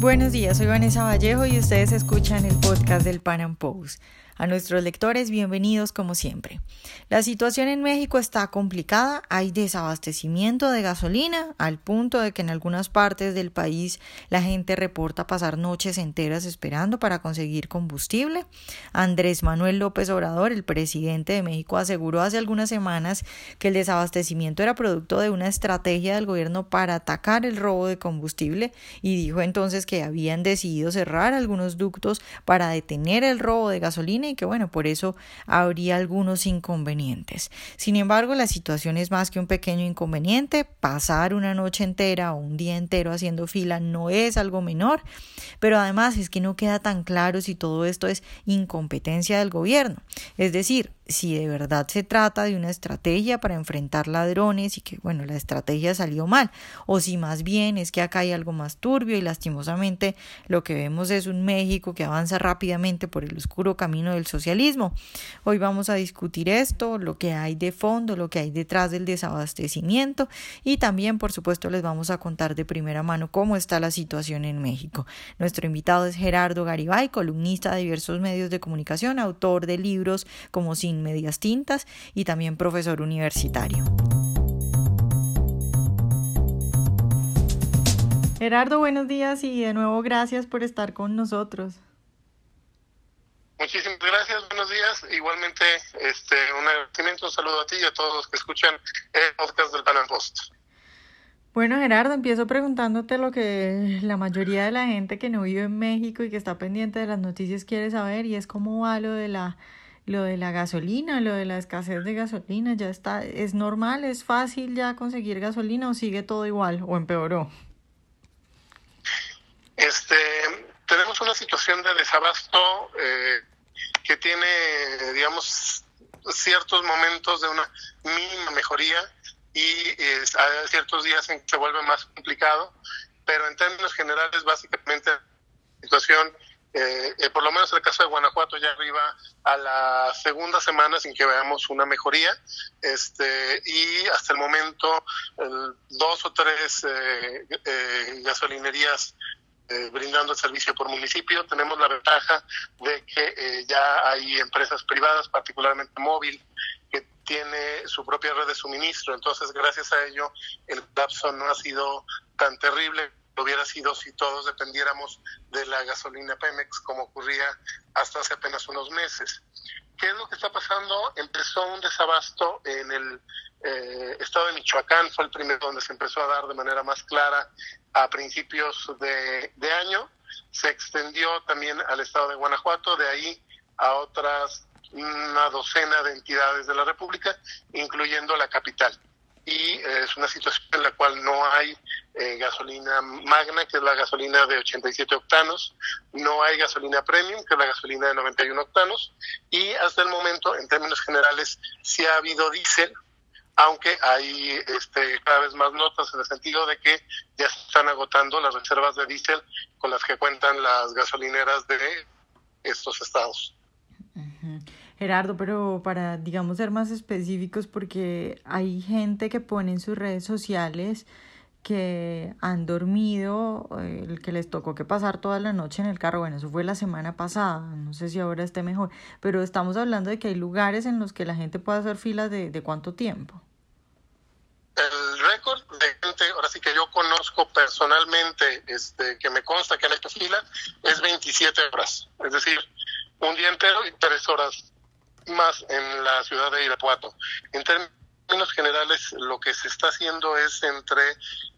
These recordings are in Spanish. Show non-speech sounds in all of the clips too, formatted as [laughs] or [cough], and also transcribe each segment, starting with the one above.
Buenos días, soy Vanessa Vallejo y ustedes escuchan el podcast del Pan Am Post. A nuestros lectores, bienvenidos como siempre. La situación en México está complicada, hay desabastecimiento de gasolina al punto de que en algunas partes del país la gente reporta pasar noches enteras esperando para conseguir combustible. Andrés Manuel López Obrador, el presidente de México, aseguró hace algunas semanas que el desabastecimiento era producto de una estrategia del gobierno para atacar el robo de combustible y dijo entonces que habían decidido cerrar algunos ductos para detener el robo de gasolina y que bueno, por eso habría algunos inconvenientes. Sin embargo, la situación es más que un pequeño inconveniente. Pasar una noche entera o un día entero haciendo fila no es algo menor, pero además es que no queda tan claro si todo esto es incompetencia del gobierno. Es decir, si de verdad se trata de una estrategia para enfrentar ladrones y que, bueno, la estrategia salió mal, o si más bien es que acá hay algo más turbio y lastimosamente lo que vemos es un México que avanza rápidamente por el oscuro camino del socialismo. Hoy vamos a discutir esto, lo que hay de fondo, lo que hay detrás del desabastecimiento y también, por supuesto, les vamos a contar de primera mano cómo está la situación en México. Nuestro invitado es Gerardo Garibay, columnista de diversos medios de comunicación, autor de libros como Sin medias tintas y también profesor universitario. Gerardo, buenos días y de nuevo gracias por estar con nosotros. Muchísimas gracias, buenos días. Igualmente, este, un agradecimiento, un saludo a ti y a todos los que escuchan el podcast del Panel Post. Bueno, Gerardo, empiezo preguntándote lo que la mayoría de la gente que no vive en México y que está pendiente de las noticias quiere saber y es cómo va lo de la lo de la gasolina, lo de la escasez de gasolina, ya está, es normal, es fácil ya conseguir gasolina o sigue todo igual o empeoró. Este, tenemos una situación de desabasto eh, que tiene, digamos, ciertos momentos de una mínima mejoría y hay ciertos días en que se vuelve más complicado, pero en términos generales, básicamente, la situación eh, eh, por lo menos en el caso de Guanajuato ya arriba a la segunda semana sin que veamos una mejoría. Este y hasta el momento dos o tres eh, eh gasolinerías brindando el servicio por municipio tenemos la ventaja de que ya hay empresas privadas particularmente móvil que tiene su propia red de suministro. Entonces gracias a ello el lapso no ha sido tan terrible hubiera sido si todos dependiéramos de la gasolina Pemex, como ocurría hasta hace apenas unos meses. ¿Qué es lo que está pasando? Empezó un desabasto en el eh, estado de Michoacán, fue el primero donde se empezó a dar de manera más clara a principios de, de año. Se extendió también al estado de Guanajuato, de ahí a otras una docena de entidades de la República, incluyendo la capital. Y eh, es una situación en la cual no hay eh, gasolina magna, que es la gasolina de 87 octanos, no hay gasolina premium, que es la gasolina de 91 octanos, y hasta el momento, en términos generales, sí ha habido diésel, aunque hay este, cada vez más notas en el sentido de que ya se están agotando las reservas de diésel con las que cuentan las gasolineras de estos estados. Gerardo, pero para, digamos, ser más específicos, porque hay gente que pone en sus redes sociales que han dormido, eh, el que les tocó que pasar toda la noche en el carro, bueno, eso fue la semana pasada, no sé si ahora esté mejor, pero estamos hablando de que hay lugares en los que la gente puede hacer filas de, de cuánto tiempo. El récord de gente, ahora sí que yo conozco personalmente, este, que me consta que han hecho fila, es 27 horas, es decir, un día entero y tres horas más en la ciudad de Irapuato. En términos generales, lo que se está haciendo es entre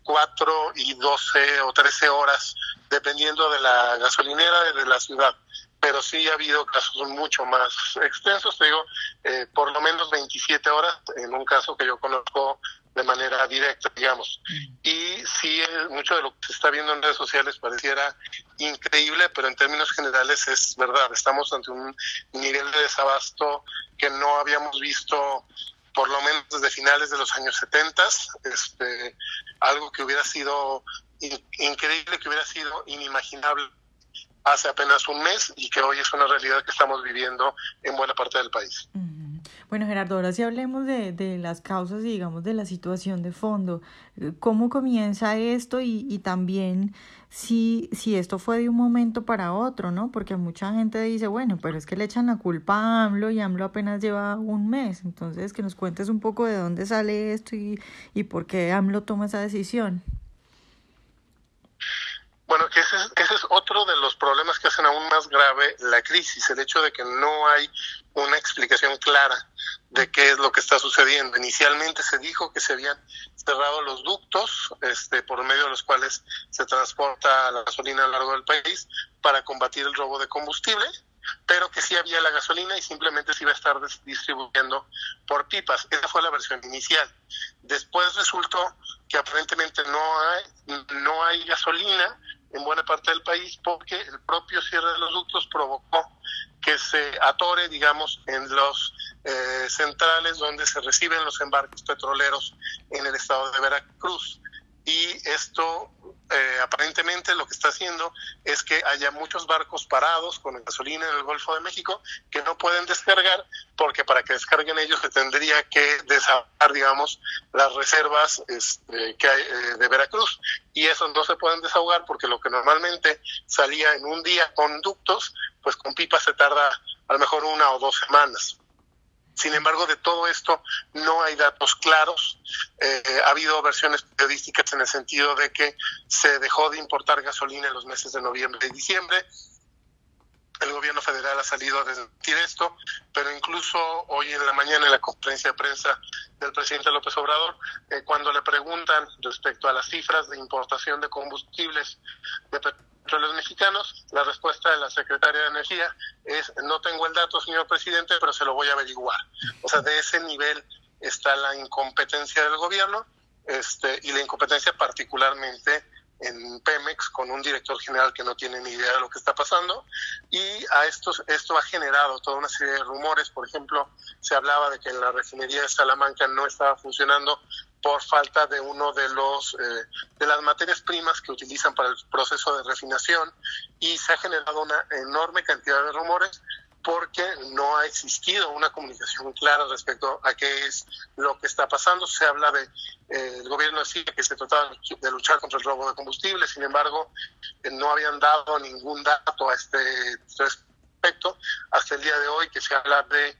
4 y 12 o 13 horas, dependiendo de la gasolinera de la ciudad. Pero sí ha habido casos mucho más extensos, te digo, eh, por lo menos 27 horas, en un caso que yo conozco de manera directa, digamos. Y sí, mucho de lo que se está viendo en redes sociales pareciera increíble, pero en términos generales es verdad. Estamos ante un nivel de desabasto que no habíamos visto por lo menos desde finales de los años 70, este, algo que hubiera sido increíble, que hubiera sido inimaginable hace apenas un mes y que hoy es una realidad que estamos viviendo en buena parte del país. Bueno, Gerardo, ahora sí hablemos de, de las causas y digamos de la situación de fondo. ¿Cómo comienza esto y, y también si, si esto fue de un momento para otro, ¿no? Porque mucha gente dice, bueno, pero es que le echan la culpa a AMLO y AMLO apenas lleva un mes. Entonces, que nos cuentes un poco de dónde sale esto y, y por qué AMLO toma esa decisión. Bueno, ese es, ese es otro de los problemas que hacen aún más grave la crisis, el hecho de que no hay una explicación clara de qué es lo que está sucediendo. Inicialmente se dijo que se habían cerrado los ductos este, por medio de los cuales se transporta la gasolina a lo largo del país para combatir el robo de combustible, pero que sí había la gasolina y simplemente se iba a estar distribuyendo por pipas. Esa fue la versión inicial. Después resultó que aparentemente no hay, no hay gasolina en buena parte del país porque el propio cierre de los ductos provocó que se atore, digamos, en los eh, centrales donde se reciben los embarques petroleros en el estado de Veracruz. Y esto eh, aparentemente lo que está haciendo es que haya muchos barcos parados con gasolina en el Golfo de México que no pueden descargar porque para que descarguen ellos se tendría que desahogar, digamos, las reservas este, que hay eh, de Veracruz y esos no se pueden desahogar porque lo que normalmente salía en un día con ductos, pues con pipas se tarda a lo mejor una o dos semanas. Sin embargo, de todo esto no hay datos claros. Eh, ha habido versiones periodísticas en el sentido de que se dejó de importar gasolina en los meses de noviembre y diciembre. El gobierno federal ha salido a desmentir esto, pero incluso hoy en la mañana en la conferencia de prensa del presidente López Obrador, eh, cuando le preguntan respecto a las cifras de importación de combustibles de los mexicanos, la respuesta de la secretaria de Energía es no tengo el dato, señor presidente, pero se lo voy a averiguar. O sea, de ese nivel está la incompetencia del gobierno este, y la incompetencia particularmente en Pemex con un director general que no tiene ni idea de lo que está pasando. Y a esto, esto ha generado toda una serie de rumores, por ejemplo, se hablaba de que la refinería de Salamanca no estaba funcionando por falta de uno de los eh, de las materias primas que utilizan para el proceso de refinación. Y se ha generado una enorme cantidad de rumores porque no ha existido una comunicación clara respecto a qué es lo que está pasando. Se habla de, eh, el gobierno decía que se trataba de luchar contra el robo de combustible, sin embargo, eh, no habían dado ningún dato a este respecto hasta el día de hoy que se habla de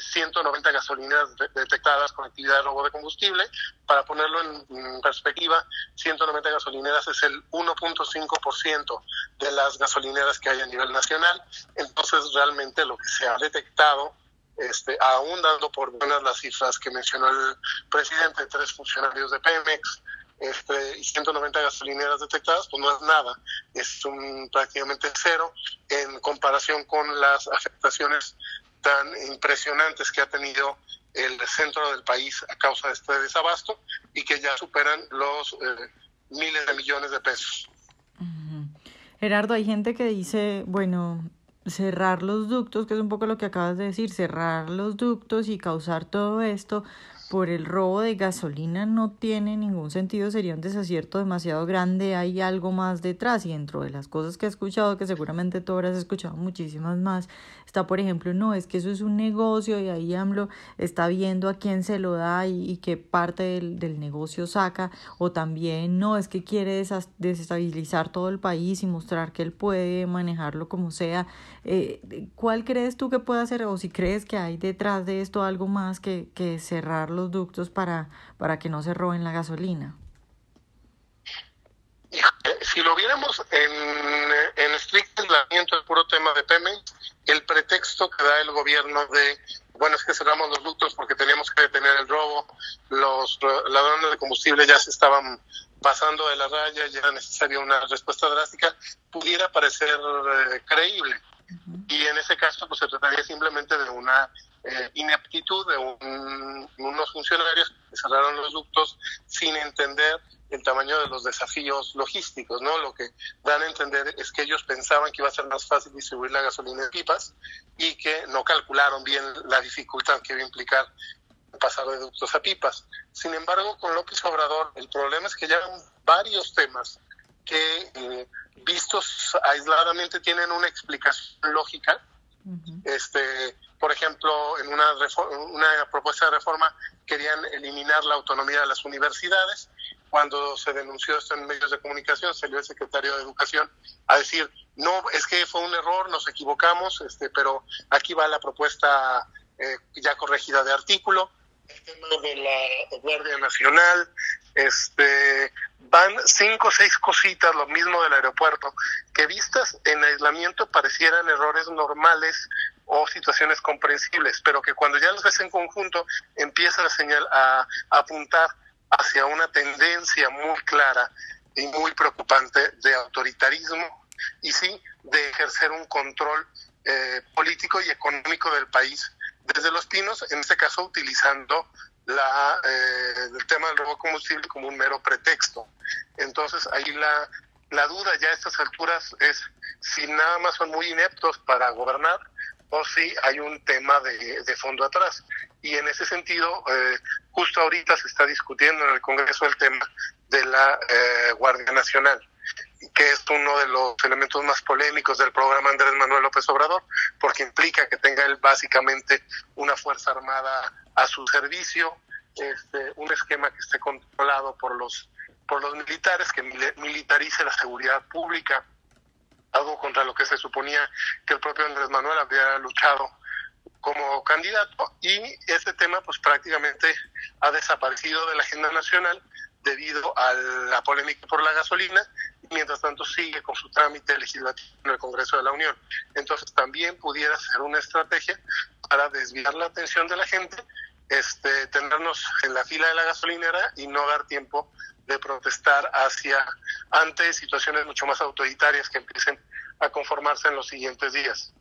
190 eh, gasolineras detectadas con actividad de robo de combustible. Para ponerlo en perspectiva, 190 gasolineras es el 1.5% de las gasolineras que hay a nivel nacional. Entonces, realmente lo que se ha detectado este, aún dando por buenas las cifras que mencionó el presidente, tres funcionarios de Pemex, este, y 190 gasolineras detectadas, pues no es nada, es un, prácticamente cero en comparación con las afectaciones tan impresionantes que ha tenido el centro del país a causa de este desabasto y que ya superan los eh, miles de millones de pesos. Gerardo, hay gente que dice, bueno, cerrar los ductos, que es un poco lo que acabas de decir, cerrar los ductos y causar todo esto, por el robo de gasolina no tiene ningún sentido, sería un desacierto demasiado grande, hay algo más detrás y dentro de las cosas que he escuchado, que seguramente tú habrás escuchado muchísimas más, está por ejemplo, no, es que eso es un negocio y ahí AMLO está viendo a quién se lo da y, qué parte del, del, negocio saca, o también no, es que quiere desestabilizar todo el país y mostrar que él puede manejarlo como sea. Eh, ¿Cuál crees tú que puede hacer o si crees que hay detrás de esto algo más que, que cerrarlo? Ductos para, para que no se roben la gasolina? Si lo viéramos en, en estricto aislamiento el puro tema de Pemex, el pretexto que da el gobierno de, bueno, es que cerramos los ductos porque teníamos que detener el robo, los ladrones de combustible ya se estaban pasando de la raya, ya necesaria una respuesta drástica, pudiera parecer eh, creíble. Y en ese caso, pues se trataría simplemente de una eh, ineptitud de unos funcionarios que cerraron los ductos sin entender el tamaño de los desafíos logísticos, ¿no? Lo que dan a entender es que ellos pensaban que iba a ser más fácil distribuir la gasolina en pipas y que no calcularon bien la dificultad que iba a implicar pasar de ductos a pipas. Sin embargo, con López Obrador, el problema es que ya varios temas que, eh, vistos aisladamente, tienen una explicación lógica, este Por ejemplo, en una, una propuesta de reforma querían eliminar la autonomía de las universidades. Cuando se denunció esto en medios de comunicación, salió el secretario de Educación a decir, no, es que fue un error, nos equivocamos, este, pero aquí va la propuesta eh, ya corregida de artículo. El tema de la Guardia Nacional, este, van cinco o seis cositas, lo mismo del aeropuerto, que vistas en aislamiento parecieran errores normales o situaciones comprensibles, pero que cuando ya los ves en conjunto empieza a, señal, a, apuntar hacia una tendencia muy clara y muy preocupante de autoritarismo y sí de ejercer un control eh, político y económico del país desde Los Pinos, en este caso utilizando la, eh, el tema del robo combustible como un mero pretexto. Entonces ahí la, la duda ya a estas alturas es si nada más son muy ineptos para gobernar o si hay un tema de, de fondo atrás. Y en ese sentido, eh, justo ahorita se está discutiendo en el Congreso el tema de la eh, Guardia Nacional que es uno de los elementos más polémicos del programa Andrés Manuel López Obrador, porque implica que tenga él básicamente una fuerza armada a su servicio, este, un esquema que esté controlado por los por los militares, que militarice la seguridad pública, algo contra lo que se suponía que el propio Andrés Manuel había luchado como candidato y ese tema pues prácticamente ha desaparecido de la agenda nacional debido a la polémica por la gasolina mientras tanto sigue con su trámite legislativo en el Congreso de la Unión. Entonces también pudiera ser una estrategia para desviar la atención de la gente, este, tenernos en la fila de la gasolinera y no dar tiempo de protestar hacia ante situaciones mucho más autoritarias que empiecen a conformarse en los siguientes días.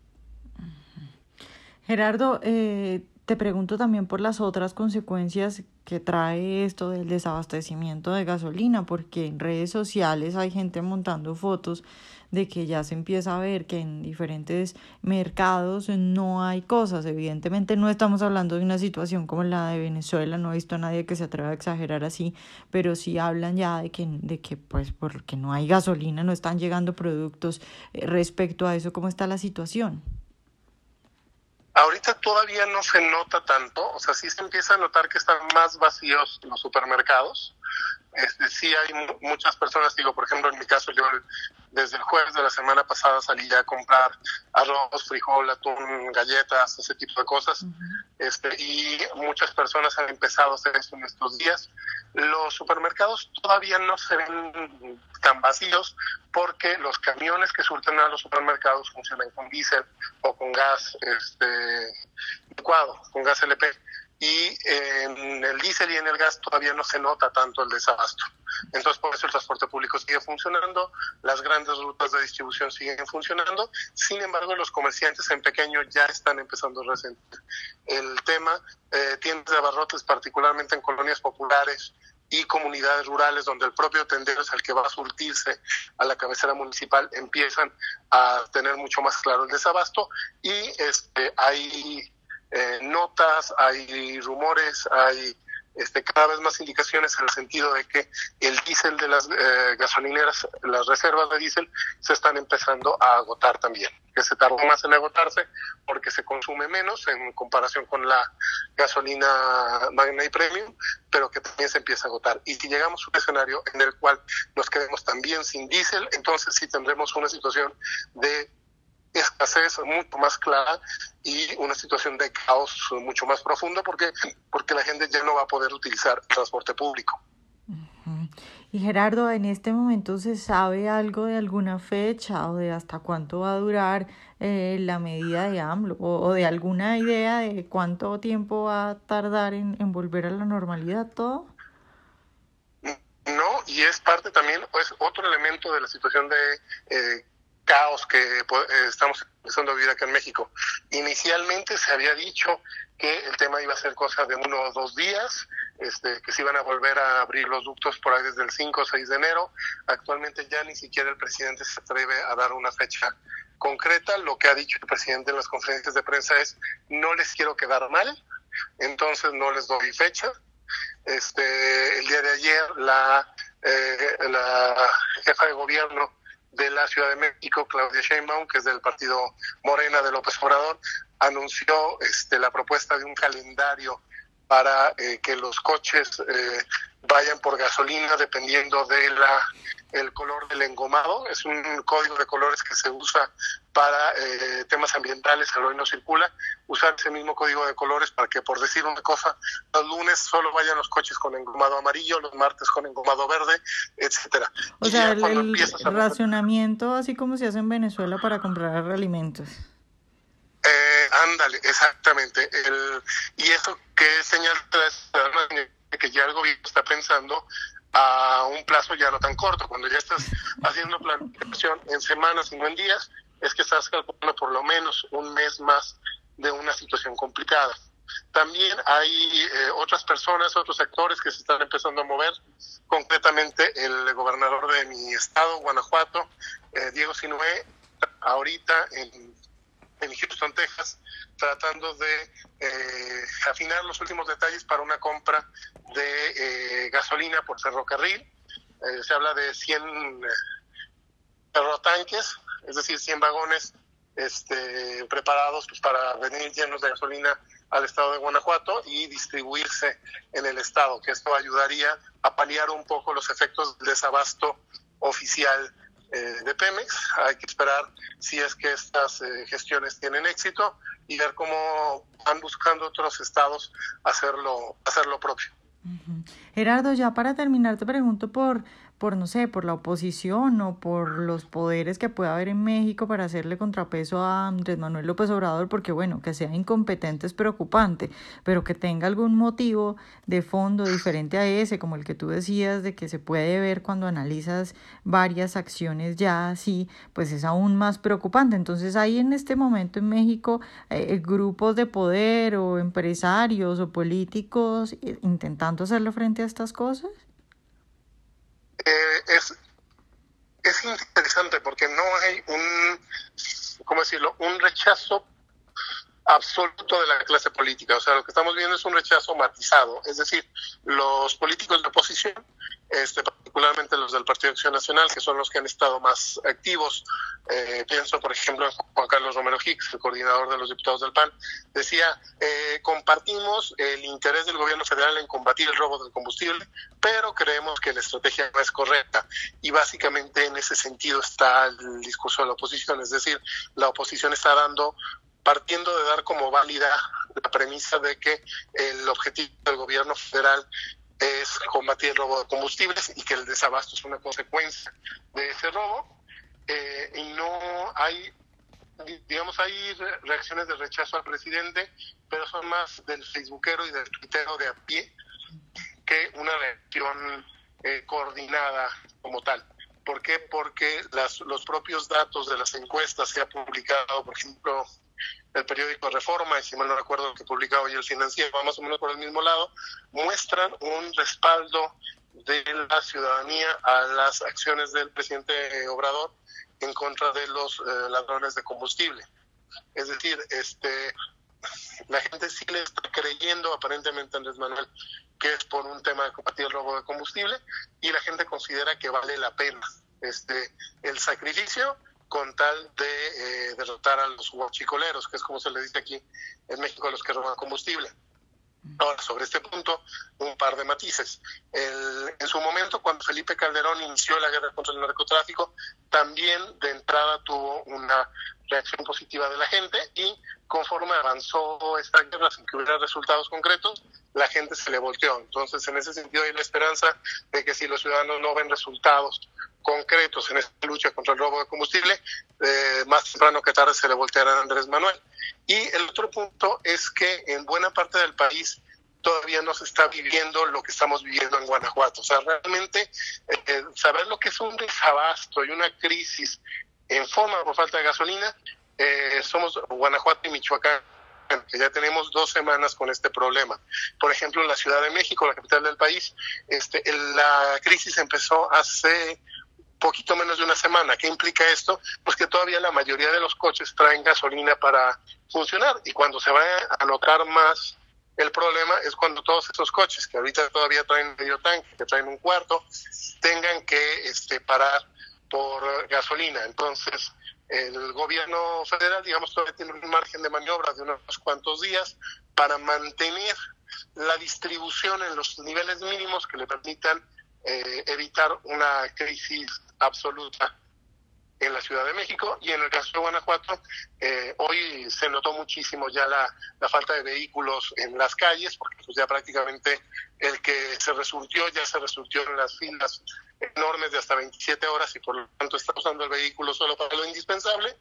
Gerardo, eh, te pregunto también por las otras consecuencias que trae esto del desabastecimiento de gasolina, porque en redes sociales hay gente montando fotos de que ya se empieza a ver que en diferentes mercados no hay cosas. Evidentemente no estamos hablando de una situación como la de Venezuela, no he visto a nadie que se atreva a exagerar así, pero sí hablan ya de que, de que pues porque no hay gasolina, no están llegando productos. Eh, respecto a eso, ¿cómo está la situación? Ahorita todavía no se nota tanto, o sea, sí se empieza a notar que están más vacíos los supermercados. Este, sí hay muchas personas, digo, por ejemplo, en mi caso, yo desde el jueves de la semana pasada salí ya a comprar arroz, frijol, atún, galletas, ese tipo de cosas. este, y muchas personas han empezado a hacer esto en estos días. Los supermercados todavía no se ven tan vacíos porque los camiones que surten a los supermercados funcionan con diésel o con gas este, licuado, con gas LP. Y en el diésel y en el gas todavía no se nota tanto el desabasto. Entonces, por eso el transporte público sigue funcionando, las grandes rutas de distribución siguen funcionando, sin embargo, los comerciantes en pequeño ya están empezando a resentir el tema. Eh, tiendas de abarrotes, particularmente en colonias populares, y comunidades rurales donde el propio tendero es el que va a surtirse a la cabecera municipal empiezan a tener mucho más claro el desabasto y este hay eh, notas, hay rumores, hay este, cada vez más indicaciones en el sentido de que el diésel de las eh, gasolineras, las reservas de diésel, se están empezando a agotar también, que se tardó más en agotarse porque se consume menos en comparación con la gasolina Magna y Premium, pero que también se empieza a agotar. Y si llegamos a un escenario en el cual nos quedemos también sin diésel, entonces sí tendremos una situación de escasez mucho más clara y una situación de caos mucho más profundo porque, porque la gente ya no va a poder utilizar transporte público. Y Gerardo, ¿en este momento se sabe algo de alguna fecha o de hasta cuánto va a durar eh, la medida de AMLO o, de alguna idea de cuánto tiempo va a tardar en, en volver a la normalidad todo? No, y es parte también, pues, otro elemento de la situación de eh, caos que pues, eh, estamos empezando a vivir acá en México. Inicialmente se había dicho que el tema iba a ser cosa de uno o dos días, este, que se iban a volver a abrir los ductos por ahí desde el 5 o 6 de enero. Actualmente ya ni siquiera el presidente se atreve a dar una fecha concreta. Lo que ha dicho el presidente en las conferencias de prensa es no les quiero quedar mal, entonces no les doy fecha. Este, el día de ayer la, eh, la jefa de gobierno de la Ciudad de México, Claudia Sheinbaum, que es del partido Morena de López Obrador, anunció este, la propuesta de un calendario para eh, que los coches eh, vayan por gasolina dependiendo de la el color del engomado. Es un código de colores que se usa para eh, temas ambientales, el hoy no circula. Usar ese mismo código de colores para que, por decir una cosa, los lunes solo vayan los coches con engomado amarillo, los martes con engomado verde, etcétera. O sea, el, racionamiento, así como se hace en Venezuela para comprar alimentos. Eh, ándale, exactamente. El, y eso que señala que ya el gobierno está pensando a un plazo ya no tan corto. Cuando ya estás haciendo planificación en semanas y no en días, es que estás calculando por lo menos un mes más de una situación complicada. También hay eh, otras personas, otros sectores que se están empezando a mover, concretamente el gobernador de mi estado, Guanajuato, eh, Diego Sinué, ahorita en, en Houston, Texas, tratando de eh, afinar los últimos detalles para una compra de eh, gasolina por ferrocarril. Eh, se habla de 100 ferrotanques, es decir, 100 vagones este, preparados pues, para venir llenos de gasolina al estado de Guanajuato y distribuirse en el estado, que esto ayudaría a paliar un poco los efectos del desabasto oficial de Pemex. Hay que esperar si es que estas gestiones tienen éxito y ver cómo van buscando otros estados hacerlo, hacer lo propio. Gerardo, ya para terminar te pregunto por por, no sé, por la oposición o por los poderes que pueda haber en México para hacerle contrapeso a Andrés Manuel López Obrador, porque bueno, que sea incompetente es preocupante, pero que tenga algún motivo de fondo diferente a ese, como el que tú decías, de que se puede ver cuando analizas varias acciones ya así, pues es aún más preocupante. Entonces hay en este momento en México eh, grupos de poder o empresarios o políticos eh, intentando hacerlo frente a estas cosas. Es, es interesante porque no hay un, ¿cómo decirlo?, un rechazo absoluto de la clase política. O sea, lo que estamos viendo es un rechazo matizado. Es decir, los políticos de oposición este, particularmente los del Partido Acción Nacional, que son los que han estado más activos. Eh, pienso, por ejemplo, en Juan Carlos Romero Hicks, el coordinador de los diputados del PAN, decía, eh, compartimos el interés del gobierno federal en combatir el robo del combustible, pero creemos que la estrategia no es correcta. Y básicamente en ese sentido está el discurso de la oposición, es decir, la oposición está dando partiendo de dar como válida la premisa de que el objetivo del gobierno federal es combatir el robo de combustibles y que el desabasto es una consecuencia de ese robo. Eh, y no hay, digamos, hay reacciones de rechazo al presidente, pero son más del facebookero y del tuitero de a pie que una reacción eh, coordinada como tal. ¿Por qué? Porque las, los propios datos de las encuestas se ha publicado, por ejemplo, el periódico Reforma, y si mal no recuerdo que publica hoy el financiero, va más o menos por el mismo lado, muestran un respaldo de la ciudadanía a las acciones del presidente Obrador en contra de los eh, ladrones de combustible. Es decir, este la gente sí le está creyendo aparentemente Andrés Manuel que es por un tema de combatir el robo de combustible y la gente considera que vale la pena este el sacrificio con tal de eh, derrotar a los huachicoleros, que es como se le dice aquí en México a los que roban combustible. Ahora, sobre este punto, un par de matices. en su momento, cuando Felipe Calderón inició la guerra contra el narcotráfico, también de entrada tuvo una reacción positiva de la gente y conforme avanzó esta guerra sin que hubiera resultados concretos, la gente se le volteó. Entonces, en ese sentido hay la esperanza de que si los ciudadanos no ven resultados concretos en esta lucha contra el robo de combustible, eh, más temprano que tarde se le volteará a Andrés Manuel. Y el otro punto es que en buena parte del país todavía no se está viviendo lo que estamos viviendo en Guanajuato. O sea, realmente eh, saber lo que es un desabasto y una crisis en forma por falta de gasolina, eh, somos Guanajuato y Michoacán que ya tenemos dos semanas con este problema. Por ejemplo, en la Ciudad de México, la capital del país, este, la crisis empezó hace poquito menos de una semana. ¿Qué implica esto? Pues que todavía la mayoría de los coches traen gasolina para funcionar y cuando se va a notar más el problema es cuando todos esos coches que ahorita todavía traen medio tanque, que traen un cuarto, tengan que este, parar por gasolina. Entonces, el gobierno federal, digamos, todavía tiene un margen de maniobra de unos cuantos días para mantener la distribución en los niveles mínimos que le permitan eh, evitar una crisis absoluta en la Ciudad de México y en el caso de Guanajuato, eh, hoy se notó muchísimo ya la, la, falta de vehículos en las calles, porque pues ya prácticamente el que se resurtió ya se resurtió en las filas enormes de hasta 27 horas y por lo tanto está usando el vehículo solo para lo indispensable,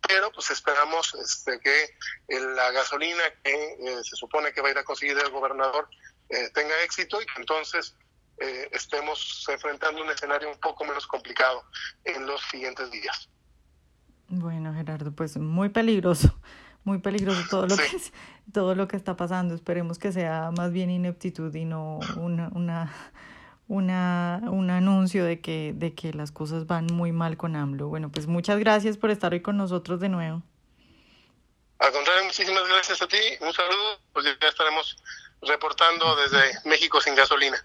pero pues esperamos este, que la gasolina que eh, se supone que va a ir a conseguir el gobernador eh, tenga éxito y que entonces eh, estemos enfrentando un escenario un poco menos complicado en los siguientes días. Bueno, Gerardo, pues muy peligroso, [laughs] muy peligroso todo lo que todo lo que está pasando. Esperemos que sea más bien ineptitud y no una, una, una, un anuncio de que, de que las cosas van muy mal con AMLO. Bueno, pues muchas gracias por estar hoy con nosotros de nuevo. Al contrario, muchísimas gracias a ti. Un saludo. Pues ya estaremos reportando desde México sin gasolina.